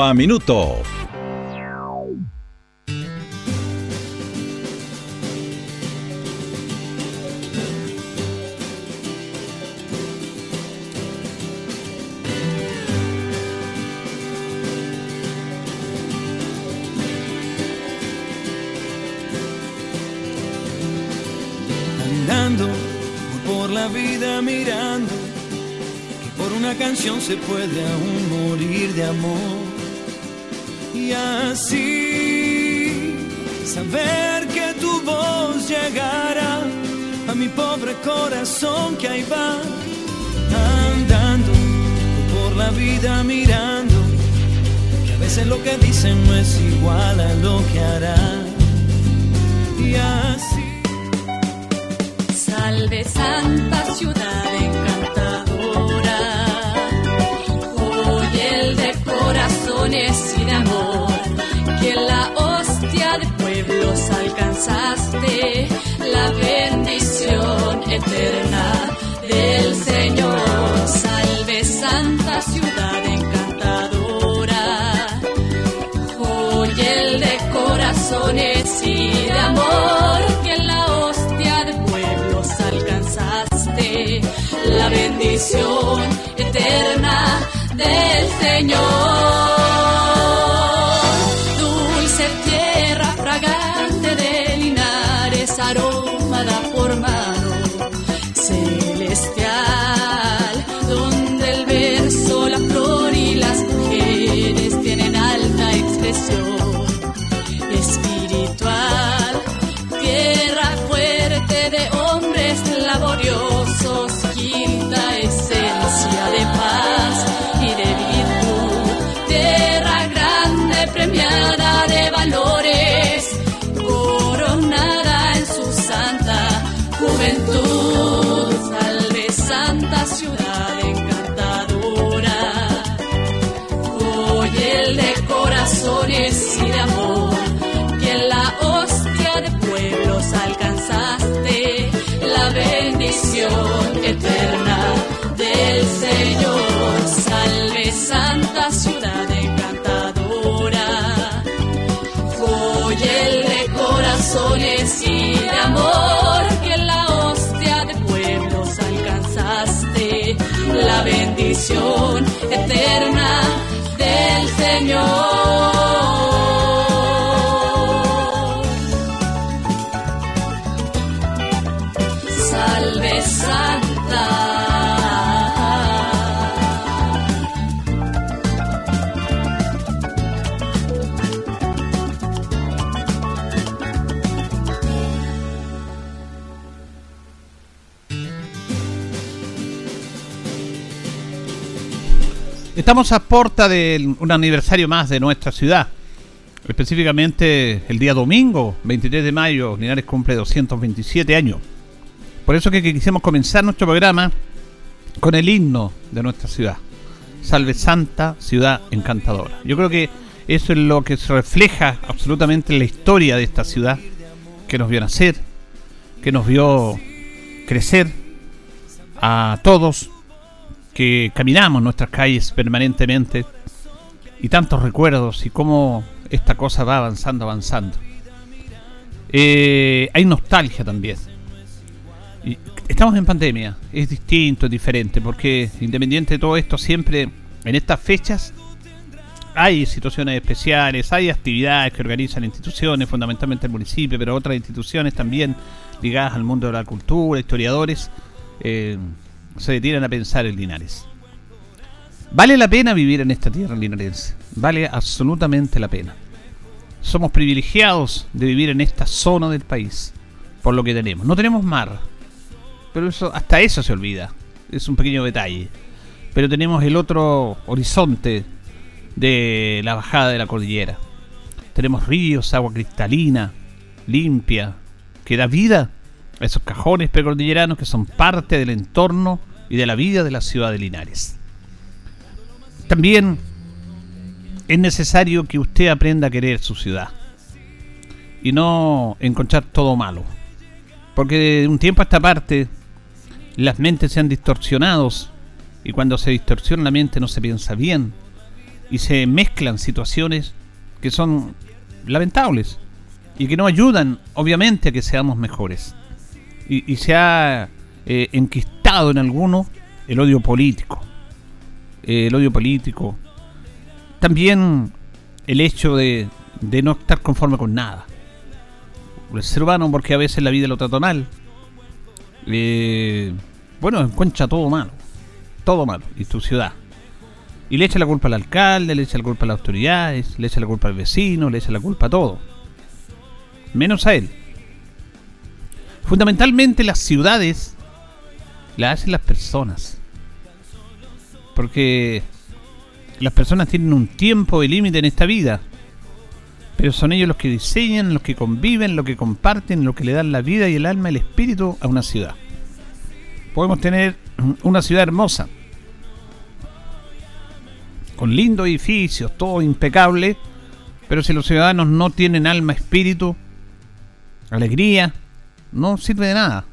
a Minuto. Andando de amor, que en la hostia de pueblos alcanzaste la bendición eterna del Señor. Y de amor, que en la hostia de pueblos alcanzaste la bendición eterna del Señor. Salve Santa Ciudad encantadora, hoy el de corazones y de amor, que en la hostia de pueblos alcanzaste la bendición eterna del Señor. Estamos a porta de un aniversario más de nuestra ciudad. Específicamente el día domingo, 23 de mayo, Linares cumple 227 años. Por eso que quisimos comenzar nuestro programa con el himno de nuestra ciudad. Salve Santa Ciudad Encantadora. Yo creo que eso es lo que se refleja absolutamente en la historia de esta ciudad, que nos vio nacer, que nos vio crecer a todos, que caminamos nuestras calles permanentemente y tantos recuerdos y cómo esta cosa va avanzando, avanzando. Eh, hay nostalgia también. Estamos en pandemia, es distinto, es diferente, porque independiente de todo esto, siempre en estas fechas hay situaciones especiales, hay actividades que organizan instituciones, fundamentalmente el municipio, pero otras instituciones también ligadas al mundo de la cultura, historiadores. Eh, se detienen a pensar en Linares. Vale la pena vivir en esta tierra linarense. Vale absolutamente la pena. Somos privilegiados de vivir en esta zona del país. Por lo que tenemos. No tenemos mar. Pero eso, hasta eso se olvida. Es un pequeño detalle. pero tenemos el otro horizonte de la bajada de la cordillera. Tenemos ríos, agua cristalina, limpia, que da vida a esos cajones precordilleranos que son parte del entorno y de la vida de la ciudad de Linares. También es necesario que usted aprenda a querer su ciudad y no encontrar todo malo. Porque de un tiempo a esta parte las mentes se han distorsionado y cuando se distorsiona la mente no se piensa bien y se mezclan situaciones que son lamentables y que no ayudan obviamente a que seamos mejores. Y, se ha eh, enquistado en algunos el odio político. el odio político. También el hecho de, de no estar conforme con nada. El ser humano, porque a veces la vida lo trata mal. Eh, bueno, encuentra todo malo. Todo malo. Y tu ciudad. Y le echa la culpa al alcalde, le echa la culpa a las autoridades, le echa la culpa al vecino, le echa la culpa a todo. Menos a él. Fundamentalmente las ciudades las hacen las personas. Porque las personas tienen un tiempo de límite en esta vida. Pero son ellos los que diseñan, los que conviven, los que comparten, los que le dan la vida y el alma y el espíritu a una ciudad. Podemos tener una ciudad hermosa, con lindos edificios, todo impecable, pero si los ciudadanos no tienen alma, espíritu, alegría, no sirve de nada.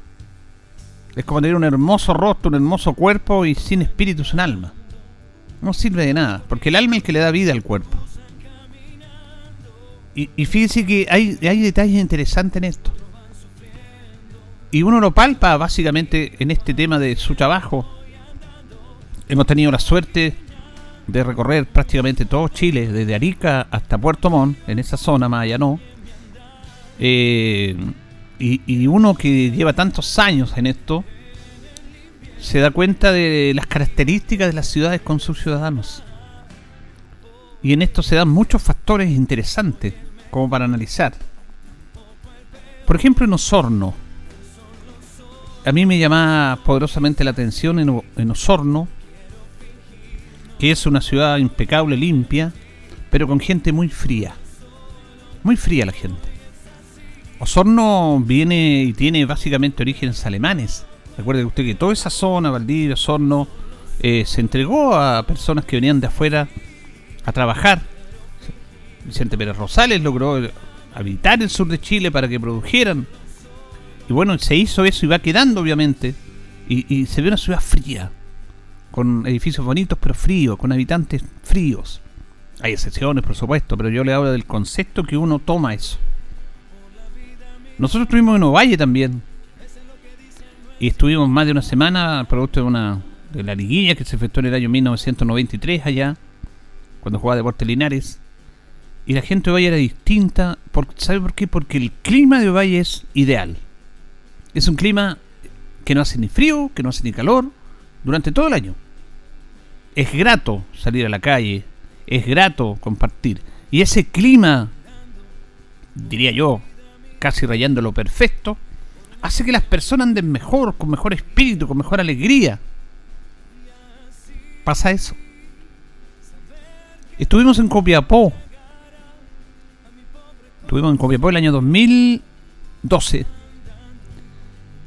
Es como tener un hermoso rostro, un hermoso cuerpo y sin espíritu, sin alma. No sirve de nada, porque el alma es el que le da vida al cuerpo. Y, fíjense que hay, hay detalles interesantes en esto. Y uno lo palpa básicamente en este tema de su trabajo. Hemos tenido la suerte de recorrer prácticamente todo Chile, desde Arica hasta Puerto Montt, en esa zona, más allá no. Eh, y, uno que lleva tantos años en esto, se da cuenta de las características de las ciudades con sus ciudadanos. Y en esto se dan muchos factores interesantes como para analizar. Por ejemplo, en Osorno. A mí me llama poderosamente la atención en, en Osorno, que es una ciudad impecable, limpia, pero con gente muy fría. Muy fría la gente. Osorno viene y tiene básicamente orígenes alemanes. Recuerde usted que toda esa zona, Valdivia, Osorno, eh, se entregó a personas que venían de afuera a trabajar. Vicente Pérez Rosales logró habitar el sur de Chile para que produjeran. Y bueno, se hizo eso y va quedando, obviamente. Y, y se ve una ciudad fría, con edificios bonitos pero fríos, con habitantes fríos. Hay excepciones, por supuesto, pero yo le hablo del concepto que uno toma eso. Nosotros estuvimos en Ovalle también. Y estuvimos más de una semana, producto de una de la liguilla que se efectuó en el año 1993 allá, cuando jugaba Deportes Linares. Y la gente de Ovalle era distinta. Por, ¿Sabe por qué? Porque el clima de Ovalle es ideal. Es un clima que no hace ni frío, que no hace ni calor, durante todo el año. Es grato salir a la calle, es grato compartir. Y ese clima, diría yo, casi rayando lo perfecto, hace que las personas anden mejor, con mejor espíritu, con mejor alegría. Pasa eso. Estuvimos en Copiapó. Estuvimos en Copiapó el año 2012.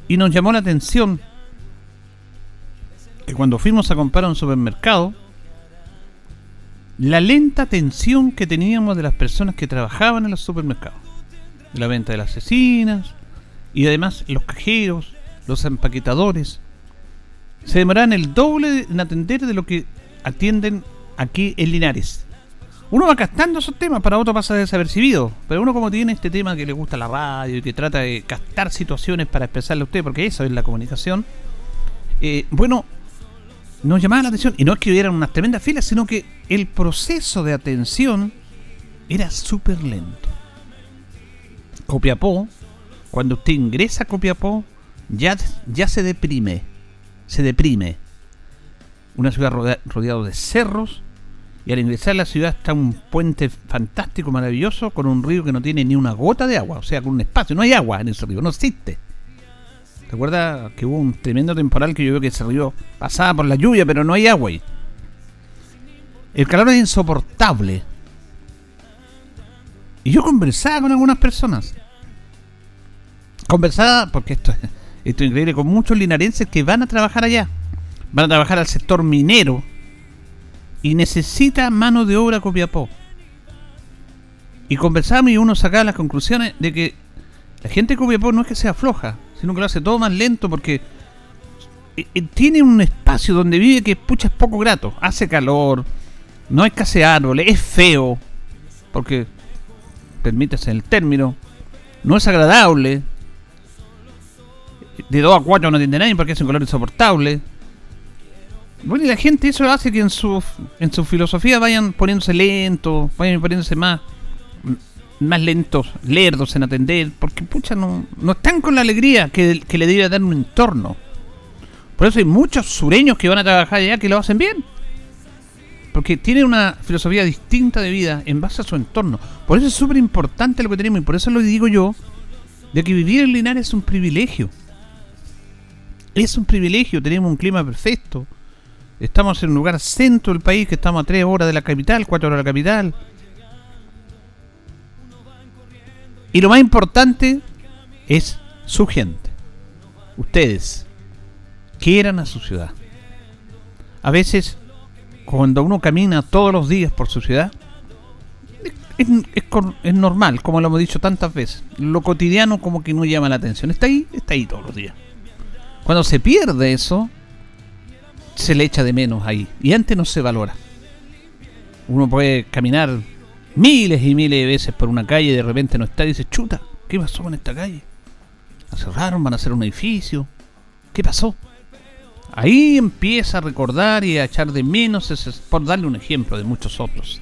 Y nos llamó la atención que cuando fuimos a comprar a un supermercado, la lenta atención que teníamos de las personas que trabajaban en los supermercados la venta de las asesinas y además los cajeros, los empaquetadores, se demoran el doble en atender de lo que atienden aquí en Linares. Uno va captando esos temas, para otro pasa desapercibido, pero uno como tiene este tema que le gusta la radio y que trata de captar situaciones para expresarle a usted, porque eso es la comunicación, eh, bueno, nos llamaba la atención, y no es que hubiera unas tremendas filas, sino que el proceso de atención era súper lento. Copiapó, cuando usted ingresa a Copiapó, ya, ya se deprime. Se deprime. Una ciudad rodeada de cerros. Y al ingresar a la ciudad está un puente fantástico, maravilloso, con un río que no tiene ni una gota de agua. O sea, con un espacio. No hay agua en ese río, no existe. ¿Recuerda que hubo un tremendo temporal que yo veo que ese río pasaba por la lluvia, pero no hay agua ahí? El calor es insoportable. Y yo conversaba con algunas personas. Conversaba, porque esto, esto es increíble, con muchos linarenses que van a trabajar allá. Van a trabajar al sector minero. Y necesita mano de obra Copiapó. Y conversamos y uno sacaba las conclusiones de que la gente de Copiapó no es que sea floja, sino que lo hace todo más lento porque eh, eh, tiene un espacio donde vive que pucha es poco grato. Hace calor, no hay casi árboles, es feo, porque permítese el término, no es agradable. De 2 a 4 no tiene nadie porque es un color insoportable. Bueno, y la gente eso hace que en su, en su filosofía vayan poniéndose lentos, vayan poniéndose más, más lentos, lerdos en atender, porque pucha, no, no están con la alegría que, que le debe dar un entorno. Por eso hay muchos sureños que van a trabajar allá que lo hacen bien. Porque tienen una filosofía distinta de vida en base a su entorno. Por eso es súper importante lo que tenemos y por eso lo digo yo, de que vivir en Linares es un privilegio. Es un privilegio, tenemos un clima perfecto. Estamos en un lugar centro del país, que estamos a 3 horas de la capital, 4 horas de la capital. Y lo más importante es su gente. Ustedes quieran a su ciudad. A veces, cuando uno camina todos los días por su ciudad, es, normal, como lo hemos dicho tantas veces. Lo cotidiano como que no llama la atención. Está ahí, está ahí todos los días. Cuando se pierde eso, se le echa de menos ahí. Y antes no se valora. Uno puede caminar miles y miles de veces por una calle y de repente no está y dice, chuta, ¿qué pasó con esta calle? ¿La cerraron? ¿Van a hacer un edificio? ¿Qué pasó? Ahí empieza a recordar y a echar de menos, por darle un ejemplo de muchos otros.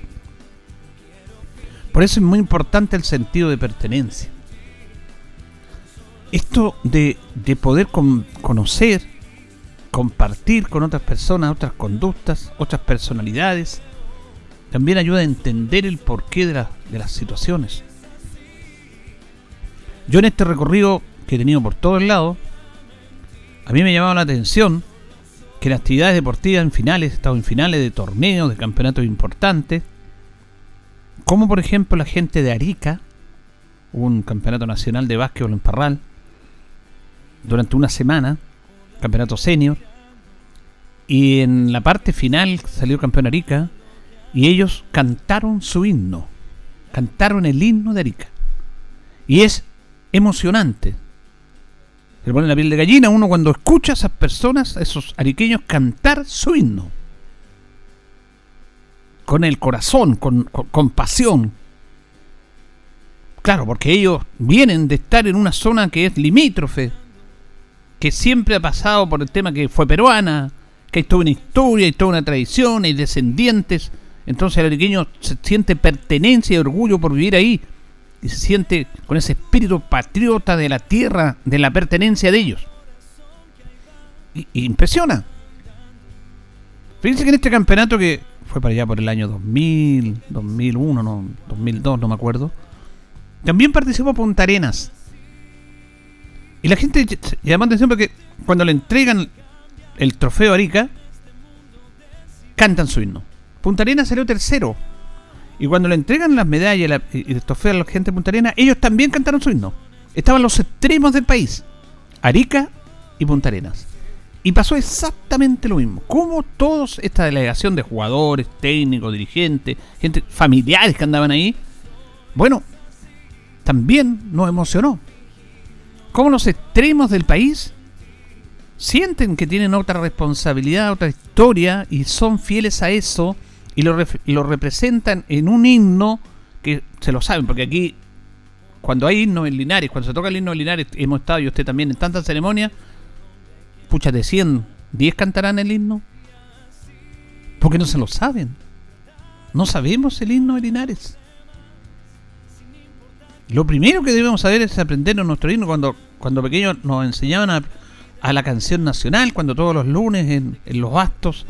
Por eso es muy importante el sentido de pertenencia. Esto de, de poder conocer, compartir con otras personas, otras conductas, otras personalidades, también ayuda a entender el porqué de, de las situaciones. Yo en este recorrido que he tenido por todo el lado, a mí me llamaba la atención que en actividades deportivas en finales, estado en finales de torneos, de campeonatos importantes, como por ejemplo la gente de Arica, un campeonato nacional de básquetbol en Parral, durante una semana, campeonato senior, y en la parte final salió campeón Arica, y ellos cantaron su himno, cantaron el himno de Arica. Y es emocionante, se pone la piel de gallina uno cuando escucha a esas personas, a esos ariqueños, cantar su himno. Con el corazón, con, con, pasión. Claro, porque ellos vienen de estar en una zona que es limítrofe, que siempre ha pasado por el tema que fue peruana, que hay toda una historia, hay toda una tradición, hay descendientes. Entonces el ariqueño se siente pertenencia y orgullo por vivir ahí siente con ese espíritu patriota de la tierra, de la pertenencia de ellos. Y, impresiona. Fíjense que en este campeonato que fue para allá por el año 2000, 2001, no, 2002, no me acuerdo, también participó Punta Arenas. Y la gente llama atención porque cuando le entregan el trofeo Arica, cantan su himno. Punta Arenas salió tercero y cuando le entregan las medallas y el trofeo a la gente de Punta Arenas, ellos también cantaron su himno. Estaban los extremos del país, Arica y Punta Arenas. Y pasó exactamente lo mismo. Como toda esta delegación de jugadores, técnicos, dirigentes, gente, familiares que andaban ahí, bueno, también nos emocionó. Como los extremos del país sienten que tienen otra responsabilidad, otra historia y son fieles a eso y lo, representan en un himno que se lo saben, porque aquí, cuando hay himno en Linares, cuando se toca el himno en Linares, hemos estado y usted también en tantas ceremonias, pucha, de 100, 10 cantarán el himno, porque no se lo saben. No sabemos el himno de Linares. Lo primero que debemos saber es aprender nuestro himno. Cuando, cuando pequeños nos enseñaban a, a la canción nacional, cuando todos los lunes en, en los actos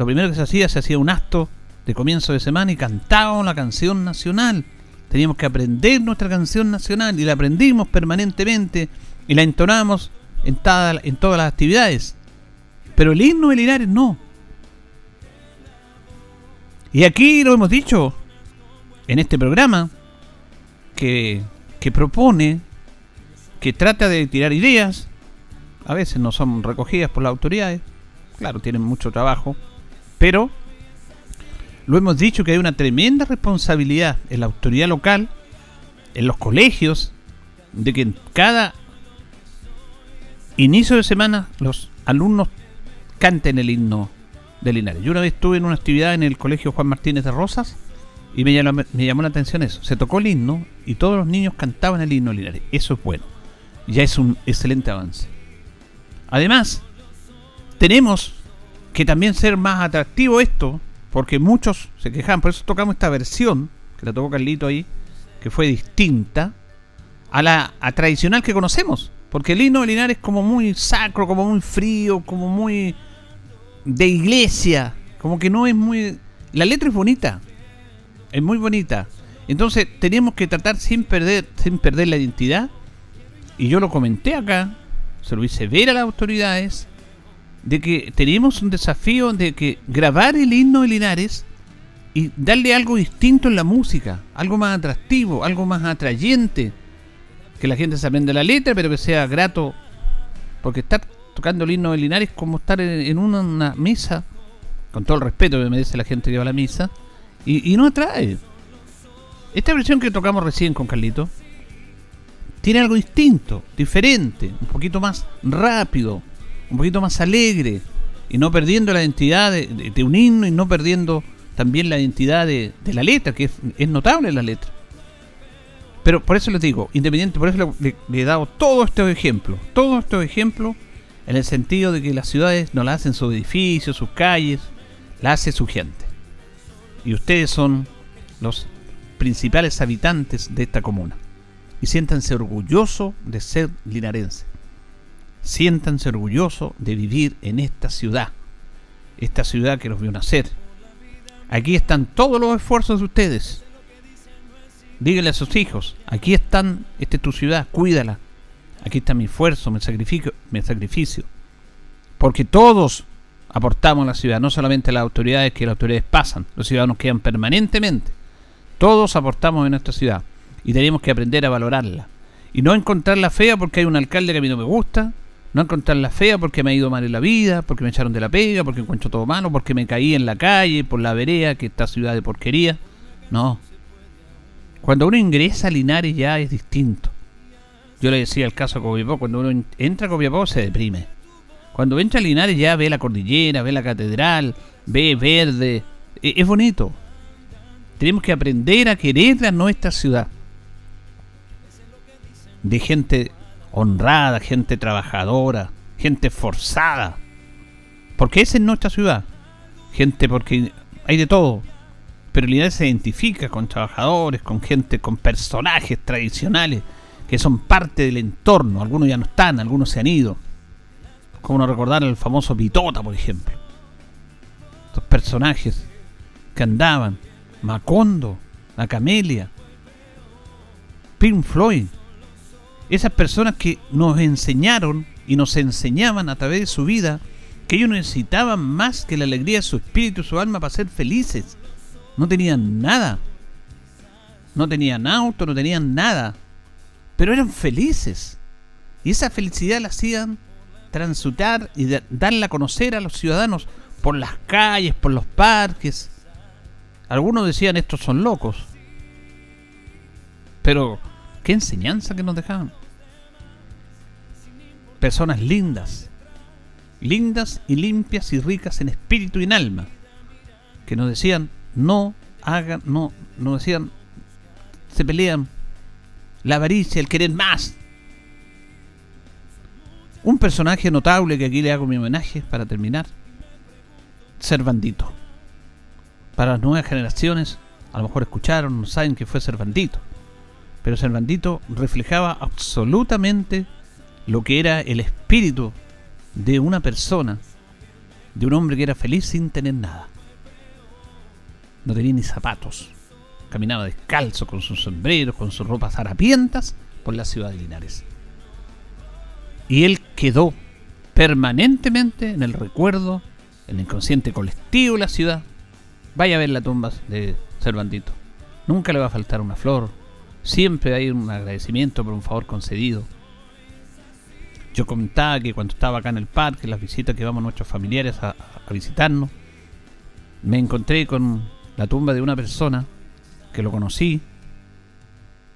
lo primero que se hacía, se hacía un acto de comienzo de semana y cantábamos la canción nacional. Teníamos que aprender nuestra canción nacional y la aprendimos permanentemente y la entonamos en, en todas las actividades. Pero el himno de Linares no. Y aquí lo hemos dicho en este programa que, que propone, que trata de tirar ideas, a veces no son recogidas por las autoridades, claro, tienen mucho trabajo, pero lo hemos dicho que hay una tremenda responsabilidad en la autoridad local, en los colegios, de que en cada inicio de semana los alumnos canten el himno de Linares. Yo una vez estuve en una actividad en el colegio Juan Martínez de Rosas y me llamó, me llamó la atención eso. Se tocó el himno y todos los niños cantaban el himno de Linares. Eso es bueno. Ya es un excelente avance. Además, tenemos que también ser más atractivo esto, porque muchos se quejan, por eso tocamos esta versión, que la tocó Carlito ahí, que fue distinta a la tradicional que conocemos. Porque el himno de Linares es como muy sacro, como muy frío, como muy de iglesia. Como que no es muy... La letra es bonita. Es muy bonita. Entonces tenemos que tratar sin perder, sin perder la identidad. Y yo lo comenté acá, se lo hice ver a las autoridades, de que tenemos un desafío de que grabar el himno de Linares y darle algo distinto en la música, algo más atractivo, algo más atrayente, que la gente se aprenda la letra, pero que sea grato, porque estar tocando el himno de Linares es como estar en, una, misa, con todo el respeto que merece la gente que va a la misa, y, y no atrae. Esta versión que tocamos recién con Carlito tiene algo distinto, diferente, un poquito más rápido, un poquito más alegre, y no perdiendo la identidad de, un himno y no perdiendo también la identidad de, la letra, que es, notable la letra. Pero por eso les digo, independiente, por eso le, he dado todos estos ejemplos, todos estos ejemplos en el sentido de que las ciudades no las hacen sus edificios, sus calles, la hace su gente. Y ustedes son los principales habitantes de esta comuna. Y siéntanse orgullosos de ser linarense. Siéntanse orgullosos de vivir en esta ciudad. Esta ciudad que los vio nacer. Aquí están todos los esfuerzos de ustedes. Díganle a sus hijos, aquí están, esta es tu ciudad, cuídala. Aquí está mi esfuerzo, mi sacrificio, mi sacrificio. Porque todos aportamos a la ciudad, no solamente las autoridades, que las autoridades pasan, los ciudadanos quedan permanentemente. Todos aportamos en nuestra ciudad y tenemos que aprender a valorarla. Y no encontrarla fea porque hay un alcalde que a mí no me gusta, no encontrarla fea porque me ha ido mal en la vida, porque me echaron de la pega, porque encuentro todo malo, porque me caí en la calle, por la vereda, que esta ciudad de porquería. No. Cuando uno ingresa a Linares ya es distinto. Yo le decía el caso a Copiapó, cuando uno entra a Copiapó se deprime. Cuando entra a Linares ya ve la cordillera, ve la catedral, ve verde. E, es bonito. Tenemos que aprender a querer a nuestra ciudad. De gente honrada, gente trabajadora, gente forzada. Porque esa es nuestra ciudad. Gente porque hay de todo. Pero Linares se identifica con trabajadores, con gente, con personajes tradicionales que son parte del entorno. Algunos ya no están, algunos se han ido. Como no recordar el famoso Pitota, por ejemplo. Estos personajes que andaban. Macondo, la Camelia, Pink Floyd. Esas personas que nos enseñaron y nos enseñaban a través de su vida que ellos necesitaban más que la alegría de su espíritu y su alma para ser felices. No tenían nada. No tenían auto, no tenían nada. Pero eran felices. Y esa felicidad la hacían transutar y darla a conocer a los ciudadanos por las calles, por los parques. Algunos decían estos son locos. Pero, qué enseñanza que nos dejaban. Personas lindas, lindas y limpias y ricas en espíritu y en alma, que nos decían, no hagan, no, no decían, se pelean la avaricia, el querer más. Un personaje notable que aquí le hago mi homenaje para terminar, Cervandito. Para las nuevas generaciones, a lo mejor escucharon, no saben que fue Cervandito. Pero Cervandito reflejaba absolutamente lo que era el espíritu de una persona, de un hombre que era feliz sin tener nada no tenía ni zapatos. Caminaba descalzo con sus sombreros, con sus ropas harapientas por la ciudad de Linares. Y él quedó permanentemente en el recuerdo, en el inconsciente colectivo de la ciudad. Vaya a ver la tumba de Cervantito. Nunca le va a faltar una flor. Siempre hay un agradecimiento por un favor concedido. Yo comentaba que cuando estaba acá en el parque, las visitas que vamos nuestros familiares a, visitarnos, me encontré con la tumba de una persona que lo conocí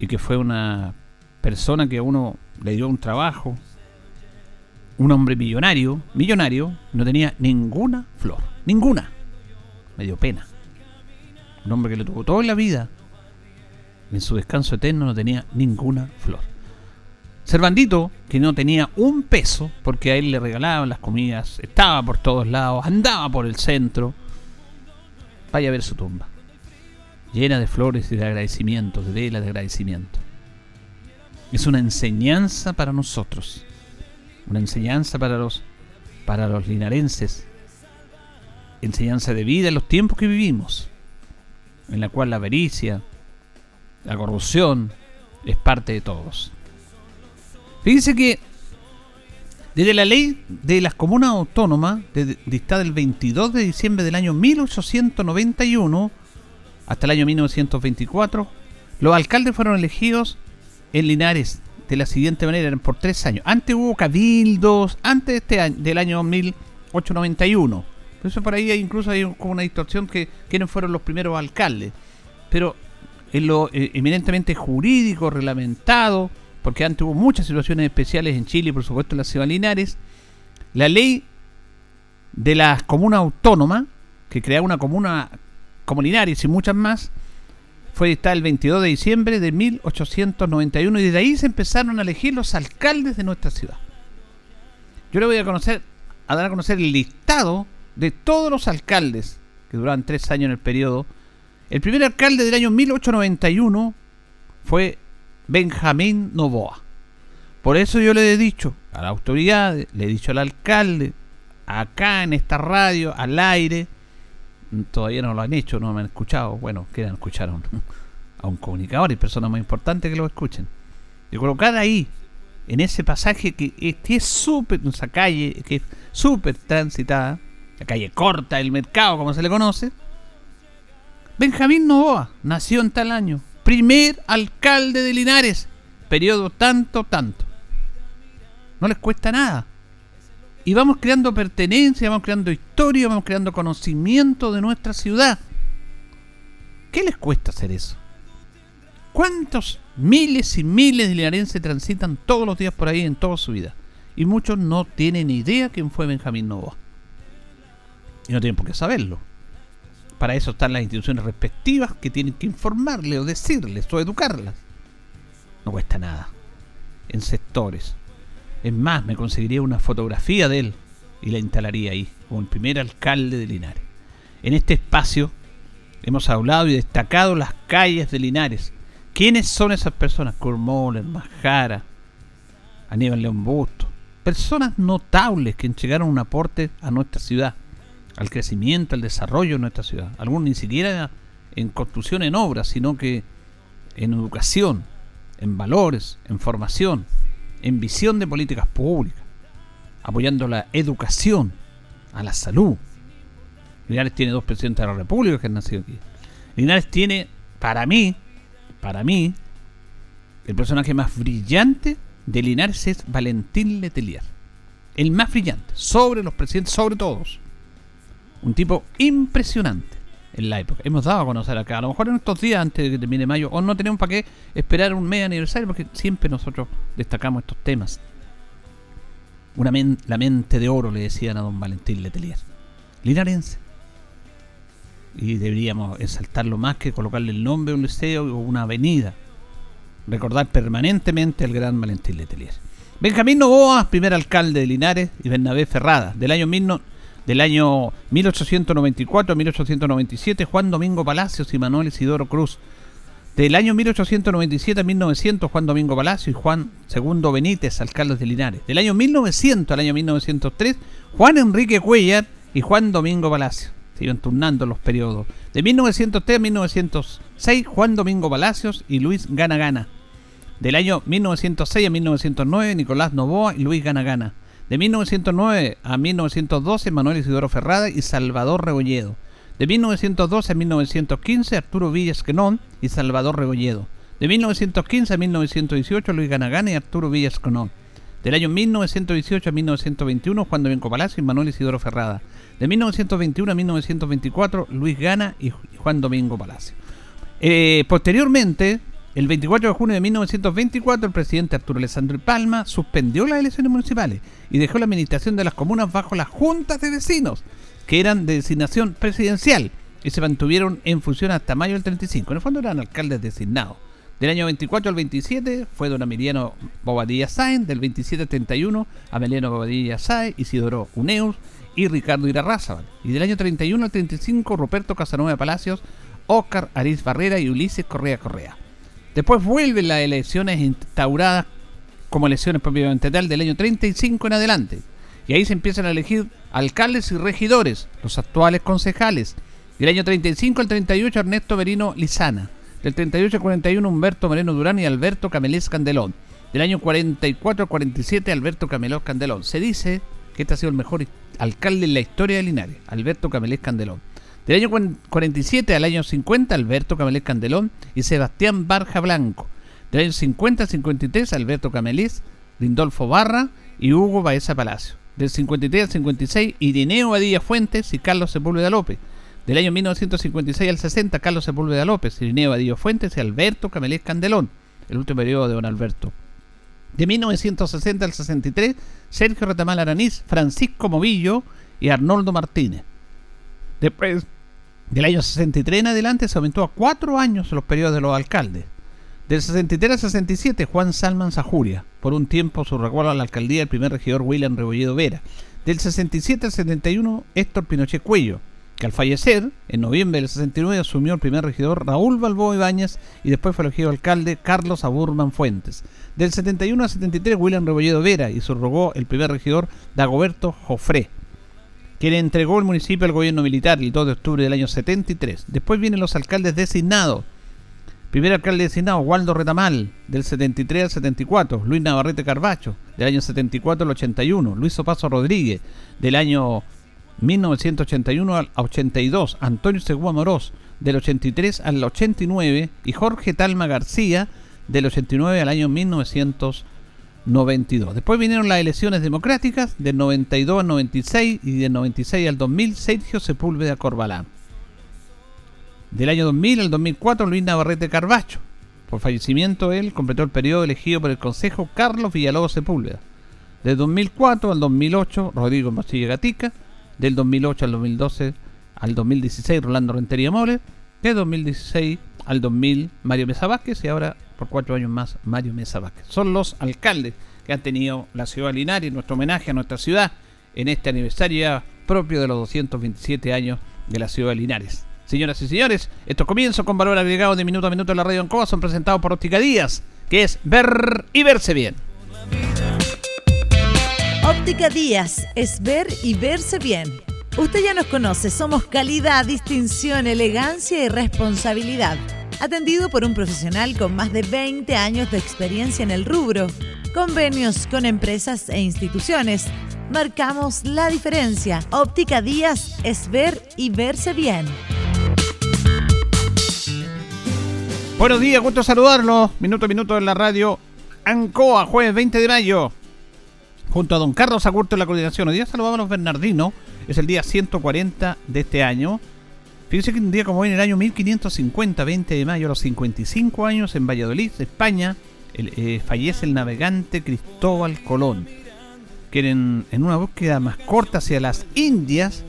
y que fue una persona que a uno le dio un trabajo, un hombre millonario, millonario, no tenía ninguna flor, ninguna. Me dio pena. Un hombre que le tuvo toda la vida, en su descanso eterno no tenía ninguna flor. Servandito, que no tenía un peso, porque a él le regalaban las comidas, estaba por todos lados, andaba por el centro. Vaya a ver su tumba, llena de flores y de agradecimientos, de velas de agradecimiento. Es una enseñanza para nosotros, una enseñanza para los, para los linarenses, enseñanza de vida en los tiempos que vivimos, en la cual la avaricia, la corrupción es parte de todos. Fíjense que desde la ley de las comunas autónomas, dictada el 22 de diciembre del año 1891 hasta el año 1924, los alcaldes fueron elegidos en Linares de la siguiente manera, por tres años. Antes hubo cabildos, antes de este año, del año 1891. Por eso por ahí incluso hay como una distorsión que quiénes fueron los primeros alcaldes. Pero en lo eh, eminentemente jurídico, reglamentado, porque antes hubo muchas situaciones especiales en Chile, por supuesto en la ciudad de Linares, la ley de las comunas autónomas, que creaba una comuna como Linares y muchas más, fue dictada el 22 de diciembre de 1891 y desde ahí se empezaron a elegir los alcaldes de nuestra ciudad. Yo le voy a conocer, a dar a conocer el listado de todos los alcaldes que duraban tres años en el periodo. El primer alcalde del año 1891 fue Benjamín Novoa. Por eso yo le he dicho a la autoridad, le he dicho al alcalde, acá en esta radio, al aire, todavía no lo han hecho, no me han escuchado. Bueno, quieran escuchar a un, a un comunicador y personas más importantes que lo escuchen. Y colocar ahí, en ese pasaje que, es súper, esa calle que es súper transitada, la calle corta del mercado, como se le conoce, Benjamín Novoa nació en tal año, primer alcalde de Linares, periodo tanto, tanto. No les cuesta nada. Y vamos creando pertenencia, vamos creando historia, vamos creando conocimiento de nuestra ciudad. ¿Qué les cuesta hacer eso? ¿Cuántos miles y miles de linarenses transitan todos los días por ahí en toda su vida? Y muchos no tienen idea quién fue Benjamín Novoa. Y no tienen por qué saberlo. Para eso están las instituciones respectivas que tienen que informarle o decirles o educarlas. No cuesta nada. En sectores. Es más, me conseguiría una fotografía de él y la instalaría ahí, como el primer alcalde de Linares. En este espacio hemos hablado y destacado las calles de Linares. ¿Quiénes son esas personas? Kurt Mahler, Majara, Aníbal León Busto. Personas notables que entregaron un aporte a nuestra ciudad al crecimiento, al desarrollo de nuestra ciudad. Algunos ni siquiera en construcción, en obras, sino que en educación, en valores, en formación, en visión de políticas públicas, apoyando la educación, a la salud. Linares tiene dos presidentes de la República que han nacido aquí. Linares tiene, para mí, para mí, el personaje más brillante de Linares es Valentín Letelier. El más brillante, sobre los presidentes, sobre todos. Un tipo impresionante en la época. Hemos dado a conocer acá, a lo mejor en estos días antes de que termine mayo, o no tenemos para qué esperar un mes aniversario, porque siempre nosotros destacamos estos temas. Una la mente de oro, le decían a don Valentín Letelier. Linarense. Y deberíamos exaltarlo más que colocarle el nombre de un liceo o una avenida. Recordar permanentemente al gran Valentín Letelier. Benjamín Novoa, primer alcalde de Linares, y Bernabé Ferrada, del año 1900 del año 1894 a 1897, Juan Domingo Palacios y Manuel Isidoro Cruz. Del año 1897 a 1900, Juan Domingo Palacios y Juan II Benítez, alcaldes de Linares. Del año 1900 al año 1903, Juan Enrique Cuellar y Juan Domingo Palacios. Se iban turnando los periodos. De 1903 a 1906, Juan Domingo Palacios y Luis Gana Gana. Del año 1906 a 1909, Nicolás Novoa y Luis Gana Gana. De 1909 a 1912, Manuel Isidoro Ferrada y Salvador Rebolledo. De 1912 a 1915, Arturo Villas Quenón y Salvador Rebolledo. De 1915 a 1918, Luis Ganagán y Arturo Villas Quenón. Del año 1918 a 1921, Juan Domingo Palacio y Manuel Isidoro Ferrada. De 1921 a 1924, Luis Gana y Juan Domingo Palacio. Eh, posteriormente, el 24 de junio de 1924, el presidente Arturo Alessandro Palma suspendió las elecciones municipales y dejó la administración de las comunas bajo las juntas de vecinos, que eran de designación presidencial y se mantuvieron en función hasta mayo del 35. En el fondo eran alcaldes designados. Del año 24 al 27 fue don Emiliano Bobadilla Sáenz, del 27 al 31 Emiliano Bobadilla Sáenz, Isidoro Uneus y Ricardo Irarrázaval. Y del año 31 al 35 Ruperto Casanova Palacios, Óscar Ariz Barrera y Ulises Correa Correa. Después vuelven las elecciones instauradas como elecciones propiamente tal del año 35 en adelante. Y ahí se empiezan a elegir alcaldes y regidores, los actuales concejales. Del año 35 al 38 Ernesto Merino Lizana. Del 38 al 41 Humberto Moreno Durán y Alberto Camelés Candelón. Del año 44 al 47 Alberto Camelós Candelón. Se dice que este ha sido el mejor alcalde en la historia de Linares, Alberto Camelés Candelón. Del año 47 al año 50, Alberto Camelés Candelón y Sebastián Barja Blanco. Del año 50 al 53, Alberto Camelés, Lindolfo Barra y Hugo Baeza Palacio. Del 53 al 56, Irineo Badilla Fuentes y Carlos Sepúlveda López. Del año 1956 al 60, Carlos Sepúlveda López, Irineo Badilla Fuentes y Alberto Camelés Candelón. El último periodo de don Alberto. De 1960 al 63, Sergio Retamal Araniz, Francisco Movillo y Arnoldo Martínez. Después del año 63 en adelante se aumentó a cuatro años los periodos de los alcaldes. Del 63 al 67, Juan Salman Sajuria. Por un tiempo su recuerdo a la alcaldía el primer regidor William Rebolledo Vera. Del 67 al 71, Héctor Pinochet Cuello, que al fallecer, en noviembre del 69, asumió el primer regidor Raúl Balboa Ibáñez y después fue elegido alcalde Carlos Aburman Fuentes. Del 71 al 73, William Rebolledo Vera y subrogó el primer regidor Dagoberto Jofré que le entregó el municipio al gobierno militar el 2 de octubre del año 73. Después vienen los alcaldes designados. Primer alcalde designado, Waldo Retamal, del 73 al 74. Luis Navarrete Carbacho, del año 74 al 81. Luis Opaso Rodríguez, del año 1981 al 82. Antonio Segura Morós, del 83 al 89. Y Jorge Talma García, del 89 al año 1990. 92. Después vinieron las elecciones democráticas del 92 al 96 y del 96 al 2000 Sergio Sepúlveda Corbalán. Del año 2000 al 2004 Luis Navarrete Carbacho. Por fallecimiento él completó el periodo elegido por el Consejo Carlos Villalobos Sepúlveda. Del 2004 al 2008 Rodrigo Machilla Gatica. Del 2008 al 2012 al 2016 Rolando Rentería Mole. De 2016 al 2000 Mario Mesa Vázquez y ahora por cuatro años más Mario Mesa Vázquez. Son los alcaldes que han tenido la ciudad de Linares, nuestro homenaje a nuestra ciudad en este aniversario propio de los 227 años de la ciudad de Linares. Señoras y señores, estos comienzos con valor agregado de minuto a minuto en la radio Ancoa son presentados por Óptica Díaz, que es ver y verse bien. Óptica Díaz es ver y verse bien. Usted ya nos conoce, somos calidad, distinción, elegancia y responsabilidad atendido por un profesional con más de 20 años de experiencia en el rubro. Convenios con empresas e instituciones. Marcamos la diferencia. Óptica Díaz es ver y verse bien. Buenos días, gusto saludarlo. Minuto a minuto en la radio Ancoa, jueves 20 de mayo. Junto a don Carlos Agurto en la coordinación. Hoy día saludamos a los Bernardino. Es el día 140 de este año. Fíjense que un día como hoy, en el año 1550, 20 de mayo, a los 55 años, en Valladolid, España, eh, fallece el navegante Cristóbal Colón, que en, una búsqueda más corta hacia las Indias,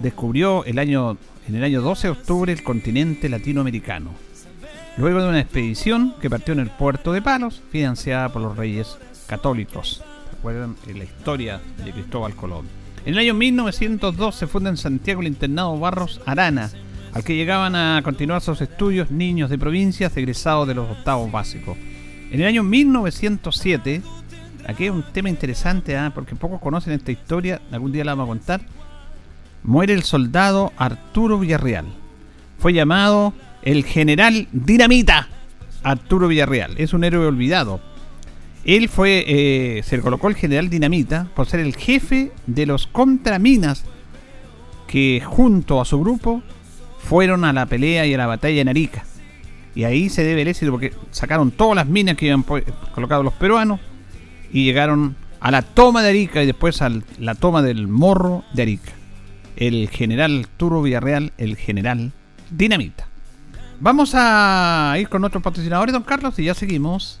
descubrió el año, en el año 12 de octubre el continente latinoamericano. Luego de una expedición que partió en el puerto de Palos, financiada por los reyes católicos. ¿Recuerdan la historia de Cristóbal Colón? En el año 1902 se funda en Santiago el internado Barros Arana, al que llegaban a continuar sus estudios niños de provincias egresados de los octavos básicos. En el año 1907, aquí hay un tema interesante, ¿ah? porque pocos conocen esta historia, algún día la vamos a contar, muere el soldado Arturo Villarreal. Fue llamado el general Dinamita Arturo Villarreal. Es un héroe olvidado él fue, eh, se le colocó el general Dinamita por ser el jefe de los contraminas que junto a su grupo fueron a la pelea y a la batalla en Arica. Y ahí se debe el éxito porque sacaron todas las minas que habían colocado los peruanos y llegaron a la toma de Arica y después a la toma del morro de Arica. El general Turo Villarreal, el general Dinamita. Vamos a ir con nuestros patrocinadores, don Carlos, y ya seguimos.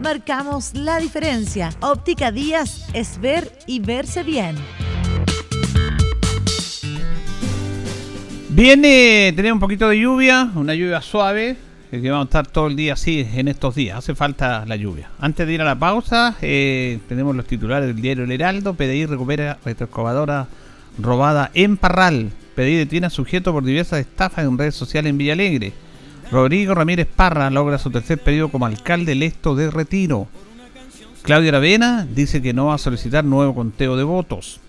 Marcamos la diferencia. Óptica Díaz es ver y verse bien. Viene, tener un poquito de lluvia, una lluvia suave, que vamos a estar todo el día así en estos días. Hace falta la lluvia. Antes de ir a la pausa, eh, tenemos los titulares del diario El Heraldo. PDI recupera retroexcavadora robada en Parral. PDI detiene a sujeto por diversas estafas en redes sociales en Villalegre. Rodrigo Ramírez Parra logra su tercer periodo como alcalde electo de Retiro. Claudia Aravena dice que no va a solicitar nuevo conteo de votos.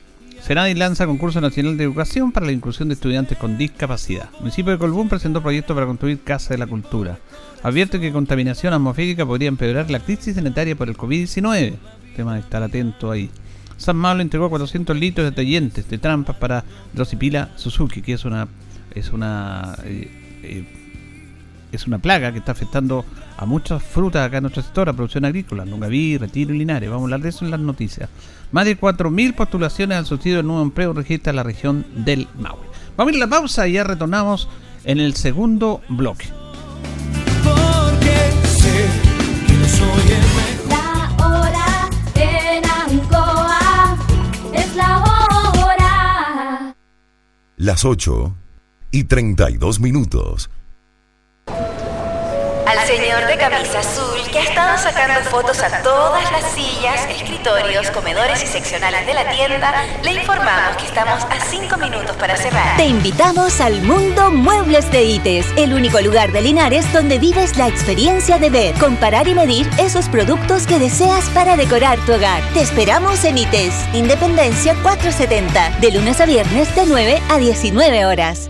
Senadi lanza concurso nacional de educación para la inclusión de estudiantes con discapacidad. Municipio de Colbún presentó proyectos para construir Casa de la Cultura. Advierte que contaminación atmosférica podría empeorar la crisis sanitaria por el COVID-19. Tema de estar atento ahí. San Malo entregó 400 litros de tallentes de trampas para Drosipila Suzuki, que es una es una eh, eh, es una plaga que está afectando a muchas frutas acá en nuestro sector, a producción agrícola, Longaví, Retiro y Linares. Vamos a hablar de eso en las noticias. Más de 4.000 postulaciones al subsidio del nuevo empleo registra la región del Maule. Vamos a ir a la pausa y ya retornamos en el segundo bloque. Porque sé que no soy el mejor. La hora en Ancoa es la hora. Las 8 y 32 minutos. Señor de camisa azul que ha estado sacando fotos a todas las sillas, escritorios, comedores y seccionales de la tienda, le informamos que estamos a 5 minutos para cerrar. Te invitamos al Mundo Muebles de ITES, el único lugar de Linares donde vives la experiencia de ver, comparar y medir esos productos que deseas para decorar tu hogar. Te esperamos en ITES, Independencia 470, de lunes a viernes de 9 a 19 horas.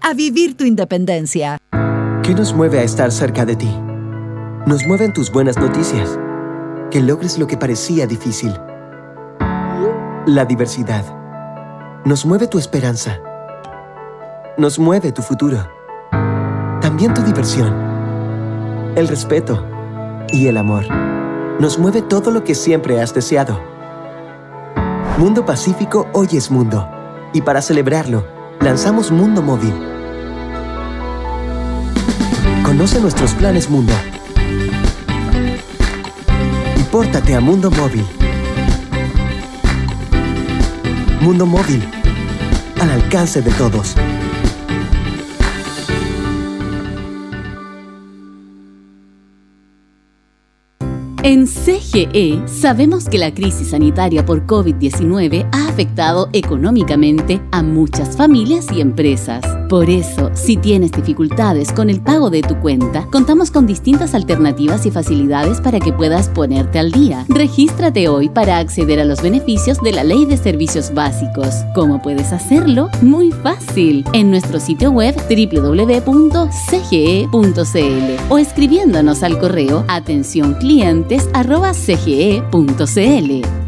a vivir tu independencia. ¿Qué nos mueve a estar cerca de ti? Nos mueven tus buenas noticias. Que logres lo que parecía difícil. La diversidad. Nos mueve tu esperanza. Nos mueve tu futuro. También tu diversión. El respeto. Y el amor. Nos mueve todo lo que siempre has deseado. Mundo Pacífico hoy es mundo. Y para celebrarlo, lanzamos Mundo Móvil. Conoce nuestros planes Mundo. Y pórtate a Mundo Móvil. Mundo Móvil. Al alcance de todos. En CGE sabemos que la crisis sanitaria por COVID-19 ha afectado económicamente a muchas familias y empresas. Por eso, si tienes dificultades con el pago de tu cuenta, contamos con distintas alternativas y facilidades para que puedas ponerte al día. Regístrate hoy para acceder a los beneficios de la Ley de Servicios Básicos. ¿Cómo puedes hacerlo? Muy fácil. En nuestro sitio web www.cge.cl o escribiéndonos al correo atenciónclientes.cge.cl.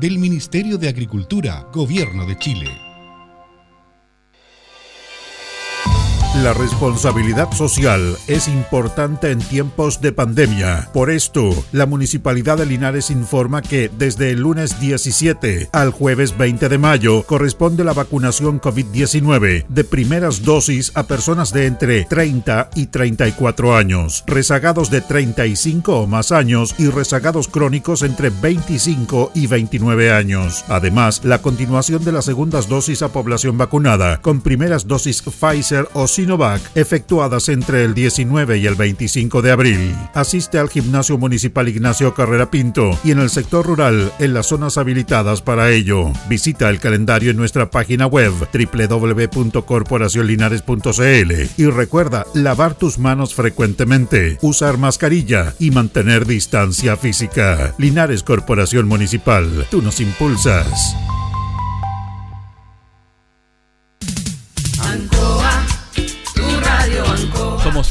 del Ministerio de Agricultura, Gobierno de Chile. La responsabilidad social es importante en tiempos de pandemia. Por esto, la Municipalidad de Linares informa que desde el lunes 17 al jueves 20 de mayo corresponde la vacunación COVID-19 de primeras dosis a personas de entre 30 y 34 años, rezagados de 35 o más años y rezagados crónicos entre 25 y 29 años. Además, la continuación de las segundas dosis a población vacunada con primeras dosis Pfizer o Sinovac efectuadas entre el 19 y el 25 de abril. Asiste al Gimnasio Municipal Ignacio Carrera Pinto y en el sector rural en las zonas habilitadas para ello. Visita el calendario en nuestra página web www.corporacionlinares.cl y recuerda lavar tus manos frecuentemente, usar mascarilla y mantener distancia física. Linares Corporación Municipal, tú nos impulsas.